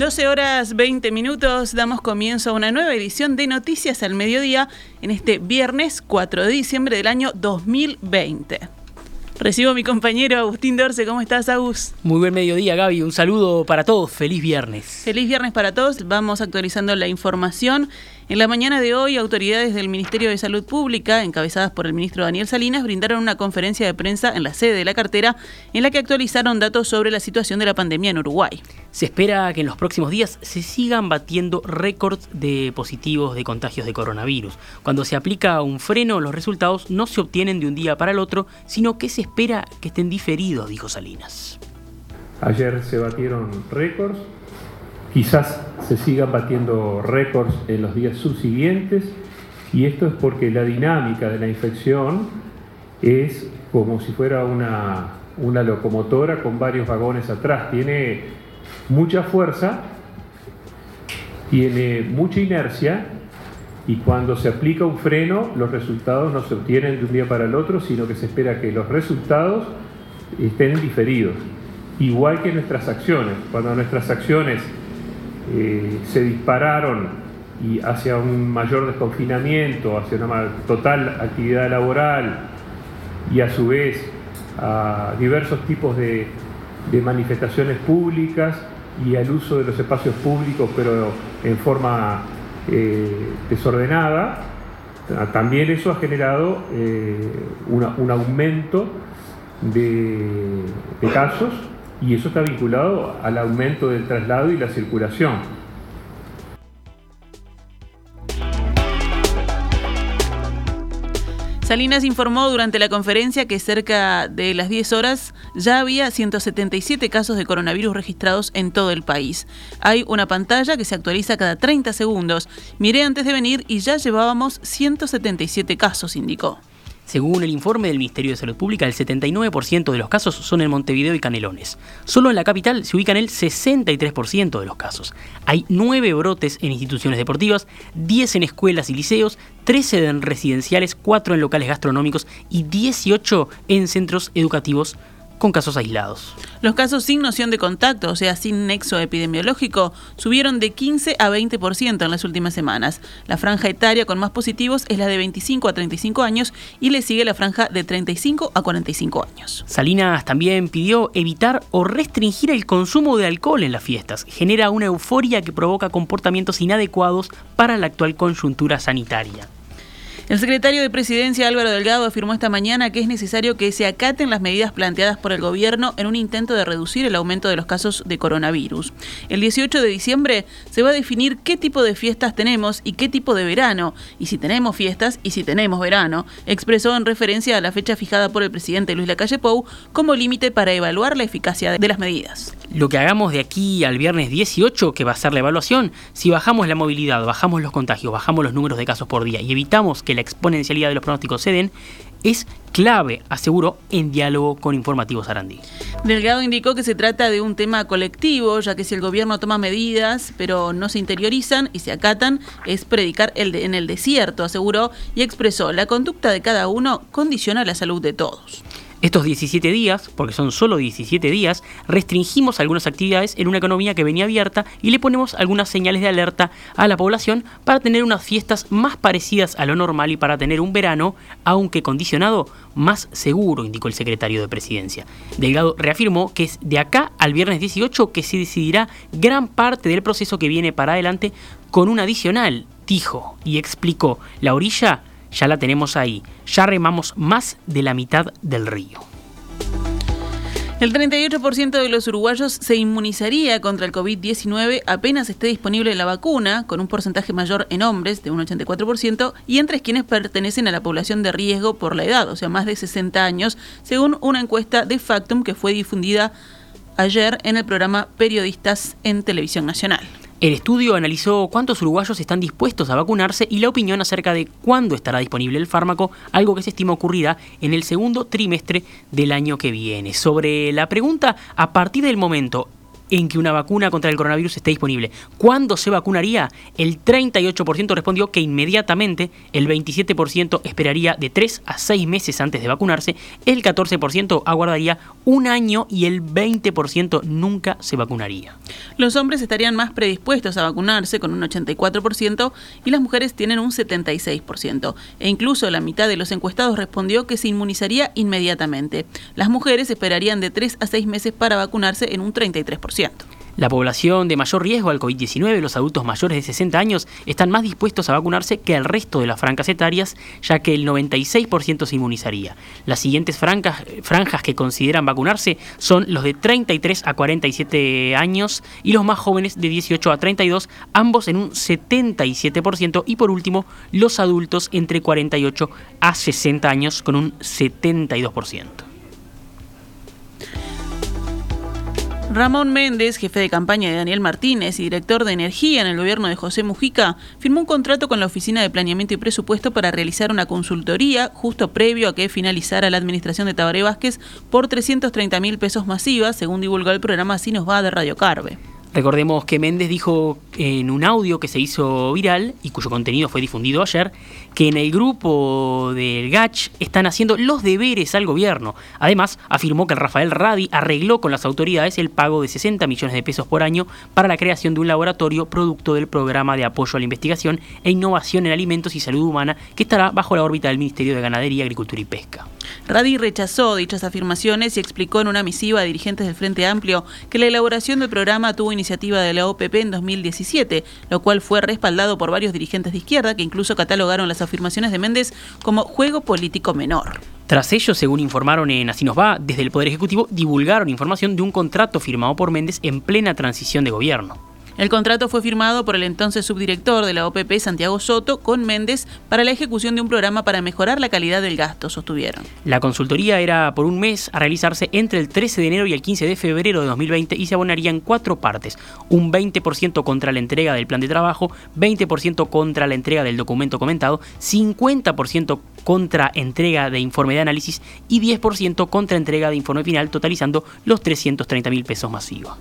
12 horas 20 minutos, damos comienzo a una nueva edición de Noticias al Mediodía en este viernes 4 de diciembre del año 2020. Recibo a mi compañero Agustín Dorce. ¿Cómo estás, Agus? Muy buen mediodía, Gaby. Un saludo para todos. Feliz viernes. Feliz viernes para todos. Vamos actualizando la información. En la mañana de hoy, autoridades del Ministerio de Salud Pública, encabezadas por el ministro Daniel Salinas, brindaron una conferencia de prensa en la sede de la cartera en la que actualizaron datos sobre la situación de la pandemia en Uruguay. Se espera que en los próximos días se sigan batiendo récords de positivos de contagios de coronavirus. Cuando se aplica un freno, los resultados no se obtienen de un día para el otro, sino que se espera que estén diferidos, dijo Salinas. Ayer se batieron récords Quizás se sigan batiendo récords en los días subsiguientes y esto es porque la dinámica de la infección es como si fuera una, una locomotora con varios vagones atrás. Tiene mucha fuerza, tiene mucha inercia y cuando se aplica un freno los resultados no se obtienen de un día para el otro, sino que se espera que los resultados estén diferidos. Igual que nuestras acciones. Cuando nuestras acciones eh, se dispararon y hacia un mayor desconfinamiento, hacia una total actividad laboral y a su vez a diversos tipos de, manifestaciones públicas y al uso de los espacios públicos pero en forma eh, desordenada, también eso ha generado eh, un aumento de casos y eso está vinculado al aumento del traslado y la circulación. Salinas informó durante la conferencia que cerca de las 10 horas ya había 177 casos de coronavirus registrados en todo el país. Hay una pantalla que se actualiza cada 30 segundos. Miré antes de venir y ya llevábamos 177 casos, indicó. Según el informe del Ministerio de Salud Pública, el 79% de los casos son en Montevideo y Canelones. Solo en la capital se ubican el 63% de los casos. Hay 9 brotes en instituciones deportivas, 10 en escuelas y liceos, 13 en residenciales, 4 en locales gastronómicos y 18 en centros educativos con casos aislados. Los casos sin noción de contacto, o sea, sin nexo epidemiológico, subieron de 15 a 20% en las últimas semanas. La franja etaria con más positivos es la de 25 a 35 años y le sigue la franja de 35 a 45 años. Salinas también pidió evitar o restringir el consumo de alcohol en las fiestas. Genera una euforia que provoca comportamientos inadecuados para la actual coyuntura sanitaria. El secretario de Presidencia Álvaro Delgado afirmó esta mañana que es necesario que se acaten las medidas planteadas por el gobierno en un intento de reducir el aumento de los casos de coronavirus. El 18 de diciembre se va a definir qué tipo de fiestas tenemos y qué tipo de verano, y si tenemos fiestas y si tenemos verano, expresó en referencia a la fecha fijada por el presidente Luis Lacalle Pou como límite para evaluar la eficacia de las medidas. Lo que hagamos de aquí al viernes 18, que va a ser la evaluación, si bajamos la movilidad, bajamos los contagios, bajamos los números de casos por día y evitamos que la exponencialidad de los pronósticos se den, es clave, aseguró, en diálogo con Informativos Sarandí. Delgado indicó que se trata de un tema colectivo, ya que si el gobierno toma medidas, pero no se interiorizan y se acatan, es predicar el en el desierto, aseguró, y expresó, la conducta de cada uno condiciona la salud de todos. Estos 17 días, porque son solo 17 días, restringimos algunas actividades en una economía que venía abierta y le ponemos algunas señales de alerta a la población para tener unas fiestas más parecidas a lo normal y para tener un verano, aunque condicionado, más seguro, indicó el secretario de Presidencia. Delgado reafirmó que es de acá al viernes 18 que se decidirá gran parte del proceso que viene para adelante con un adicional, dijo y explicó, la orilla ya la tenemos ahí, ya remamos más de la mitad del río. El 38% de los uruguayos se inmunizaría contra el COVID-19 apenas esté disponible la vacuna, con un porcentaje mayor en hombres, de un 84%, y entre quienes pertenecen a la población de riesgo por la edad, o sea, más de 60 años, según una encuesta de Factum que fue difundida ayer en el programa Periodistas en Televisión Nacional. El estudio analizó cuántos uruguayos están dispuestos a vacunarse y la opinión acerca de cuándo estará disponible el fármaco, algo que se estima ocurrirá en el segundo trimestre del año que viene. Sobre la pregunta, a partir del momento en que una vacuna contra el coronavirus esté disponible. ¿Cuándo se vacunaría? El 38% respondió que inmediatamente, el 27% esperaría de 3 a 6 meses antes de vacunarse, el 14% aguardaría un año y el 20% nunca se vacunaría. Los hombres estarían más predispuestos a vacunarse con un 84% y las mujeres tienen un 76%. E incluso la mitad de los encuestados respondió que se inmunizaría inmediatamente. Las mujeres esperarían de 3 a 6 meses para vacunarse en un 33%. La población de mayor riesgo al COVID-19, los adultos mayores de 60 años, están más dispuestos a vacunarse que el resto de las franjas etarias, ya que el 96% se inmunizaría. Las siguientes franjas que consideran vacunarse son los de 33 a 47 años y los más jóvenes de 18 a 32, ambos en un 77%, y por último, los adultos entre 48 a 60 años con un 72%. Ramón Méndez, jefe de campaña de Daniel Martínez y director de energía en el gobierno de José Mujica, firmó un contrato con la Oficina de Planeamiento y Presupuesto para realizar una consultoría justo previo a que finalizara la administración de Tabaré Vázquez por 330 mil pesos masivas, según divulgó el programa Así nos va de Radio Carve. Recordemos que Méndez dijo en un audio que se hizo viral y cuyo contenido fue difundido ayer, que en el grupo del GACH están haciendo los deberes al gobierno. Además, afirmó que Rafael Radi arregló con las autoridades el pago de 60 millones de pesos por año para la creación de un laboratorio producto del programa de apoyo a la investigación e innovación en alimentos y salud humana que estará bajo la órbita del Ministerio de Ganadería, Agricultura y Pesca. Radi rechazó dichas afirmaciones y explicó en una misiva a dirigentes del Frente Amplio que la elaboración del programa tuvo iniciativa de la OPP en 2017, lo cual fue respaldado por varios dirigentes de izquierda que incluso catalogaron las afirmaciones de Méndez como juego político menor. Tras ello, según informaron en Así nos va, desde el Poder Ejecutivo divulgaron información de un contrato firmado por Méndez en plena transición de gobierno. El contrato fue firmado por el entonces subdirector de la OPP, Santiago Soto, con Méndez para la ejecución de un programa para mejorar la calidad del gasto, sostuvieron. La consultoría era por un mes a realizarse entre el 13 de enero y el 15 de febrero de 2020 y se abonaría en cuatro partes. Un 20% contra la entrega del plan de trabajo, 20% contra la entrega del documento comentado, 50% contra entrega de informe de análisis y 10% contra entrega de informe final, totalizando los 330 mil pesos masivos.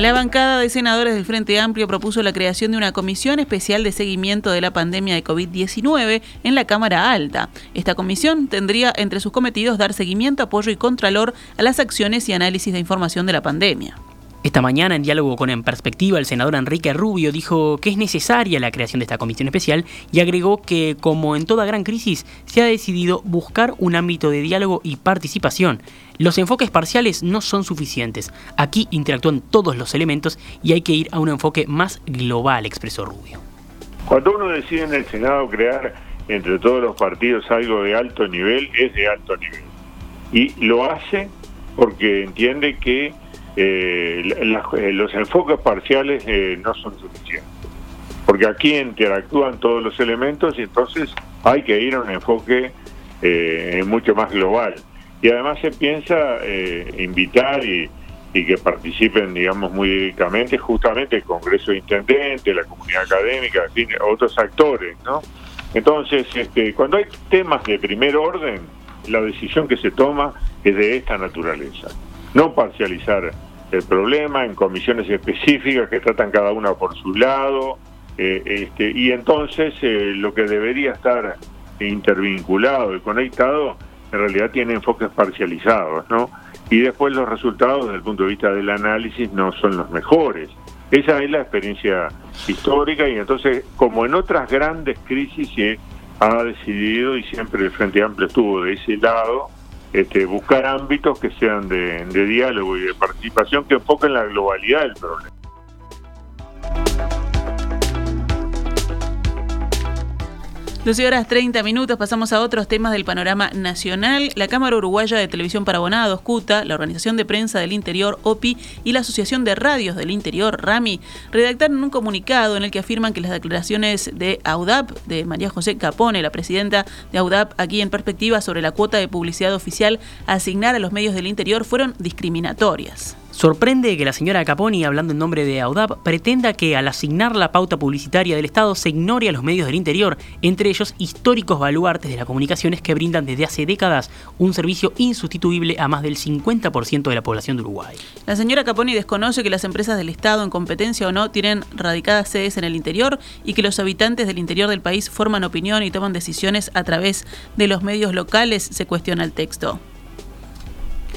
La bancada de senadores del Frente Amplio propuso la creación de una comisión especial de seguimiento de la pandemia de COVID-19 en la Cámara Alta. Esta comisión tendría entre sus cometidos dar seguimiento, apoyo y contralor a las acciones y análisis de información de la pandemia. Esta mañana, en diálogo con En Perspectiva, el senador Enrique Rubio dijo que es necesaria la creación de esta comisión especial y agregó que, como en toda gran crisis, se ha decidido buscar un ámbito de diálogo y participación. Los enfoques parciales no son suficientes. Aquí interactúan todos los elementos y hay que ir a un enfoque más global, expresó Rubio. Cuando uno decide en el Senado crear entre todos los partidos algo de alto nivel, es de alto nivel. Y lo hace porque entiende que eh, eh, los enfoques parciales eh, no son suficientes. Porque aquí interactúan todos los elementos y entonces hay que ir a un enfoque mucho más global. Y además se piensa invitar y, que participen, digamos, muy directamente justamente el Congreso de Intendentes, la comunidad académica, en fin, otros actores, ¿no? Entonces, este, cuando hay temas de primer orden, la decisión que se toma es de esta naturaleza no parcializar el problema en comisiones específicas que tratan cada una por su lado, eh, este, y entonces eh, lo que debería estar intervinculado y conectado en realidad tiene enfoques parcializados, ¿no? Y después los resultados desde el punto de vista del análisis no son los mejores. Esa es la experiencia histórica y entonces, como en otras grandes crisis, se ha decidido y siempre el Frente Amplio estuvo de ese lado, este, buscar ámbitos que sean de, de diálogo y de participación que enfoquen la globalidad del problema. 12 horas 30 minutos, pasamos a otros temas del panorama nacional. La Cámara Uruguaya de Televisión para Abonados, CUTA, la Organización de Prensa del Interior, OPI, y la Asociación de Radios del Interior, RAMI, redactaron un comunicado en el que afirman que las declaraciones de AUDAP, de María José Capone, la presidenta de AUDAP, aquí en perspectiva sobre la cuota de publicidad oficial a asignar a los medios del interior, fueron discriminatorias. Sorprende que la señora Caponi, hablando en nombre de AUDAP, pretenda que al asignar la pauta publicitaria del Estado se ignore a los medios del interior, entre ellos históricos baluartes de las comunicaciones que brindan desde hace décadas un servicio insustituible a más del 50% de la población de Uruguay. La señora Caponi desconoce que las empresas del Estado, en competencia o no, tienen radicadas sedes en el interior y que los habitantes del interior del país forman opinión y toman decisiones a través de los medios locales, se cuestiona el texto.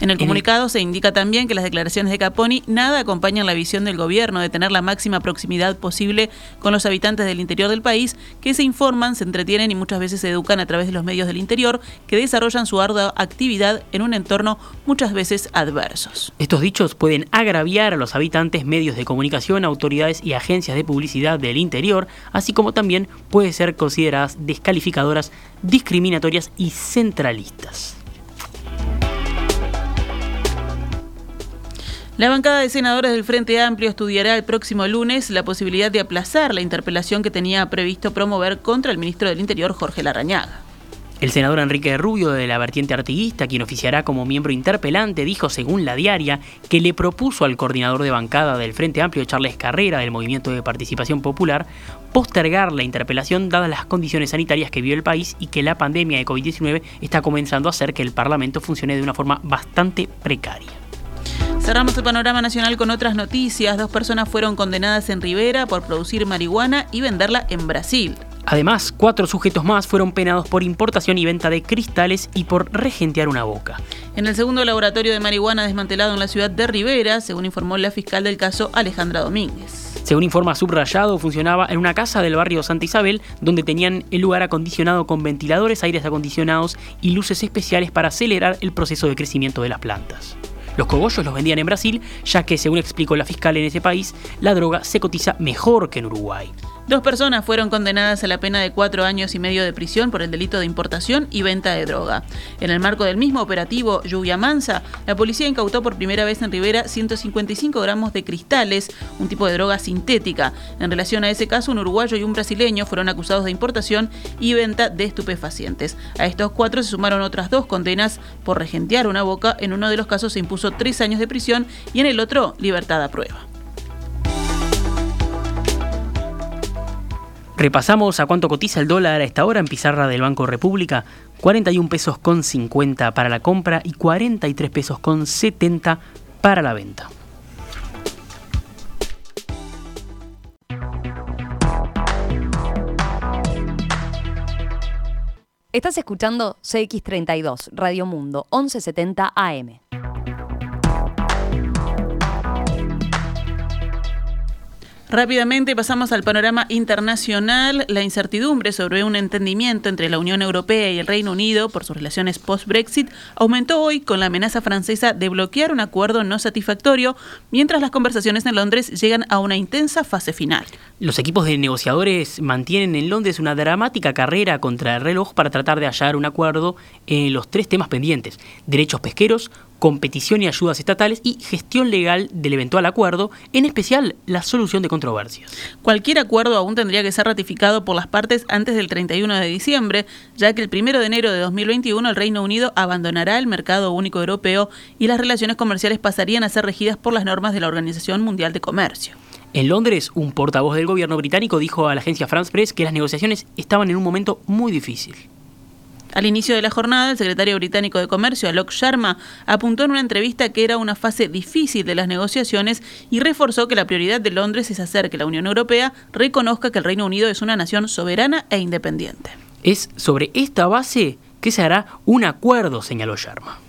En el comunicado se indica también que las declaraciones de Caponi nada acompañan la visión del gobierno de tener la máxima proximidad posible con los habitantes del interior del país, que se informan, se entretienen y muchas veces se educan a través de los medios del interior, que desarrollan su ardua actividad en un entorno muchas veces adversos. Estos dichos pueden agraviar a los habitantes, medios de comunicación, autoridades y agencias de publicidad del interior, así como también pueden ser consideradas descalificadoras, discriminatorias y centralistas. La bancada de senadores del Frente Amplio estudiará el próximo lunes la posibilidad de aplazar la interpelación que tenía previsto promover contra el ministro del Interior, Jorge Larrañaga. El senador Enrique Rubio de la vertiente artiguista, quien oficiará como miembro interpelante, dijo, según la diaria, que le propuso al coordinador de bancada del Frente Amplio, Charles Carrera, del Movimiento de Participación Popular, postergar la interpelación dadas las condiciones sanitarias que vive el país y que la pandemia de COVID-19 está comenzando a hacer que el Parlamento funcione de una forma bastante precaria. Cerramos el panorama nacional con otras noticias. Dos personas fueron condenadas en Rivera por producir marihuana y venderla en Brasil. Además, cuatro sujetos más fueron penados por importación y venta de cristales y por regentear una boca. En el segundo laboratorio de marihuana desmantelado en la ciudad de Rivera, según informó la fiscal del caso Alejandra Domínguez. Según informa Subrayado, funcionaba en una casa del barrio Santa Isabel, donde tenían el lugar acondicionado con ventiladores, aires acondicionados y luces especiales para acelerar el proceso de crecimiento de las plantas. Los cogollos los vendían en Brasil, ya que, según explicó la fiscal en ese país, la droga se cotiza mejor que en Uruguay. Dos personas fueron condenadas a la pena de cuatro años y medio de prisión por el delito de importación y venta de droga. En el marco del mismo operativo Lluvia Mansa, la policía incautó por primera vez en Rivera 155 gramos de cristales, un tipo de droga sintética. En relación a ese caso, un uruguayo y un brasileño fueron acusados de importación y venta de estupefacientes. A estos cuatro se sumaron otras dos condenas por regentear una boca. En uno de los casos se impuso tres años de prisión y en el otro libertad a prueba. Repasamos a cuánto cotiza el dólar a esta hora en pizarra del Banco República. 41 pesos con 50 para la compra y 43 pesos con 70 para la venta. Estás escuchando CX32, Radio Mundo, 1170 AM. Rápidamente pasamos al panorama internacional. La incertidumbre sobre un entendimiento entre la Unión Europea y el Reino Unido por sus relaciones post-Brexit aumentó hoy con la amenaza francesa de bloquear un acuerdo no satisfactorio, mientras las conversaciones en Londres llegan a una intensa fase final. Los equipos de negociadores mantienen en Londres una dramática carrera contra el reloj para tratar de hallar un acuerdo en los tres temas pendientes, derechos pesqueros, competición y ayudas estatales y gestión legal del eventual acuerdo, en especial la solución de controversias. Cualquier acuerdo aún tendría que ser ratificado por las partes antes del 31 de diciembre, ya que el 1 de enero de 2021 el Reino Unido abandonará el mercado único europeo y las relaciones comerciales pasarían a ser regidas por las normas de la Organización Mundial de Comercio. En Londres, un portavoz del gobierno británico dijo a la agencia France Press que las negociaciones estaban en un momento muy difícil. Al inicio de la jornada, el secretario británico de Comercio, Alok Sharma, apuntó en una entrevista que era una fase difícil de las negociaciones y reforzó que la prioridad de Londres es hacer que la Unión Europea reconozca que el Reino Unido es una nación soberana e independiente. Es sobre esta base que se hará un acuerdo, señaló Sharma.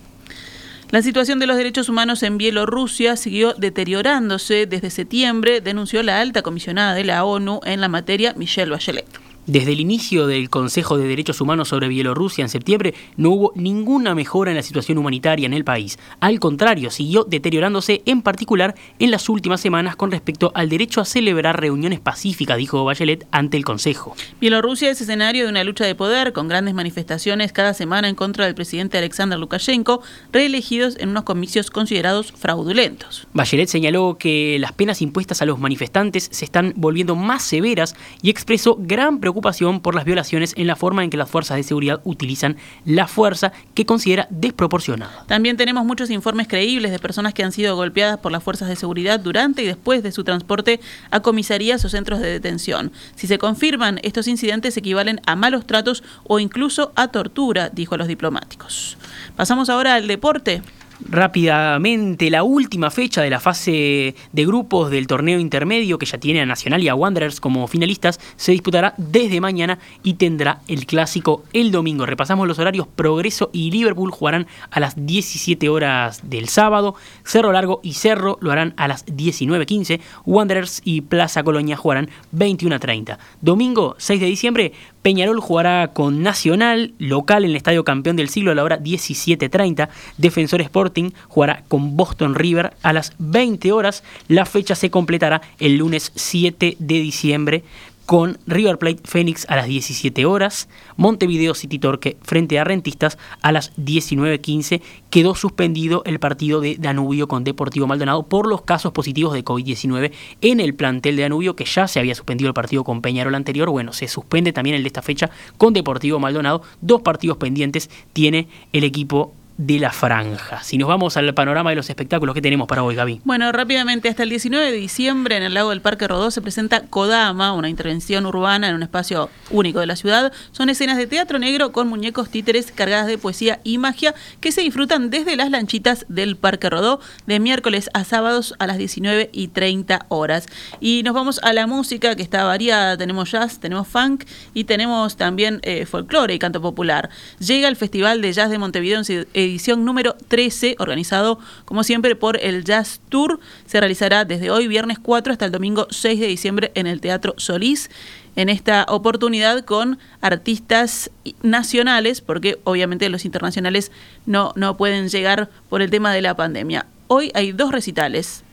La situación de los derechos humanos en Bielorrusia siguió deteriorándose desde septiembre, denunció la alta comisionada de la ONU en la materia, Michelle Bachelet. Desde el inicio del Consejo de Derechos Humanos sobre Bielorrusia en septiembre no hubo ninguna mejora en la situación humanitaria en el país. Al contrario, siguió deteriorándose en particular en las últimas semanas con respecto al derecho a celebrar reuniones pacíficas, dijo Bachelet ante el Consejo. Bielorrusia es escenario de una lucha de poder con grandes manifestaciones cada semana en contra del presidente Alexander Lukashenko, reelegidos en unos comicios considerados fraudulentos. Bachelet señaló que las penas impuestas a los manifestantes se están volviendo más severas y expresó gran preocupación por las violaciones en la forma en que las fuerzas de seguridad utilizan la fuerza que considera desproporcionada. También tenemos muchos informes creíbles de personas que han sido golpeadas por las fuerzas de seguridad durante y después de su transporte a comisarías o centros de detención. Si se confirman, estos incidentes equivalen a malos tratos o incluso a tortura, dijo a los diplomáticos. Pasamos ahora al deporte. Rápidamente, la última fecha de la fase de grupos del torneo intermedio, que ya tiene a Nacional y a Wanderers como finalistas, se disputará desde mañana y tendrá el clásico el domingo. Repasamos los horarios: Progreso y Liverpool jugarán a las 17 horas del sábado, Cerro Largo y Cerro lo harán a las 19.15, Wanderers y Plaza Colonia jugarán 21.30. Domingo 6 de diciembre, Peñarol jugará con Nacional, local en el Estadio Campeón del Siglo a la hora 17.30. Defensor Sporting jugará con Boston River a las 20 horas. La fecha se completará el lunes 7 de diciembre con River Plate Phoenix a las 17 horas, Montevideo City Torque frente a Rentistas a las 19.15. Quedó suspendido el partido de Danubio con Deportivo Maldonado por los casos positivos de COVID-19 en el plantel de Danubio, que ya se había suspendido el partido con Peñarol anterior. Bueno, se suspende también el de esta fecha con Deportivo Maldonado. Dos partidos pendientes tiene el equipo de la franja. Si nos vamos al panorama de los espectáculos que tenemos para hoy, Gaby. Bueno, rápidamente, hasta el 19 de diciembre en el lago del Parque Rodó se presenta Kodama, una intervención urbana en un espacio único de la ciudad. Son escenas de teatro negro con muñecos títeres cargadas de poesía y magia que se disfrutan desde las lanchitas del Parque Rodó de miércoles a sábados a las 19 y 30 horas. Y nos vamos a la música que está variada. Tenemos jazz, tenemos funk y tenemos también eh, folclore y canto popular. Llega el Festival de Jazz de Montevideo en edición número 13, organizado como siempre por el Jazz Tour. Se realizará desde hoy, viernes 4, hasta el domingo 6 de diciembre en el Teatro Solís. En esta oportunidad con artistas nacionales, porque obviamente los internacionales no, no pueden llegar por el tema de la pandemia. Hoy hay dos recitales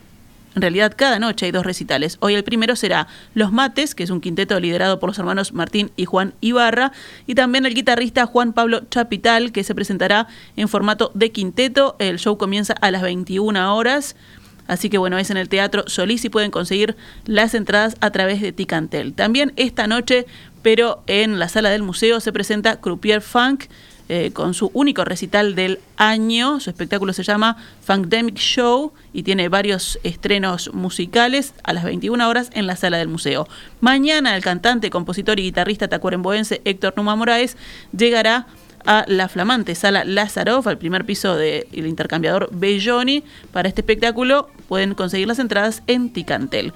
en realidad, cada noche hay dos recitales. Hoy el primero será Los Mates, que es un quinteto liderado por los hermanos Martín y Juan Ibarra, y también el guitarrista Juan Pablo Chapital, que se presentará en formato de quinteto. El show comienza a las 21 horas. Así que bueno, es en el Teatro Solís y pueden conseguir las entradas a través de Ticantel. También esta noche, pero en la sala del museo, se presenta Croupier Funk, eh, con su único recital del año. Su espectáculo se llama Funkdemic Show y tiene varios estrenos musicales a las 21 horas en la sala del museo. Mañana el cantante, compositor y guitarrista tacuaremboense Héctor Numa Moraes llegará a la flamante sala Lazarov, al primer piso del intercambiador Belloni. Para este espectáculo pueden conseguir las entradas en Ticantel.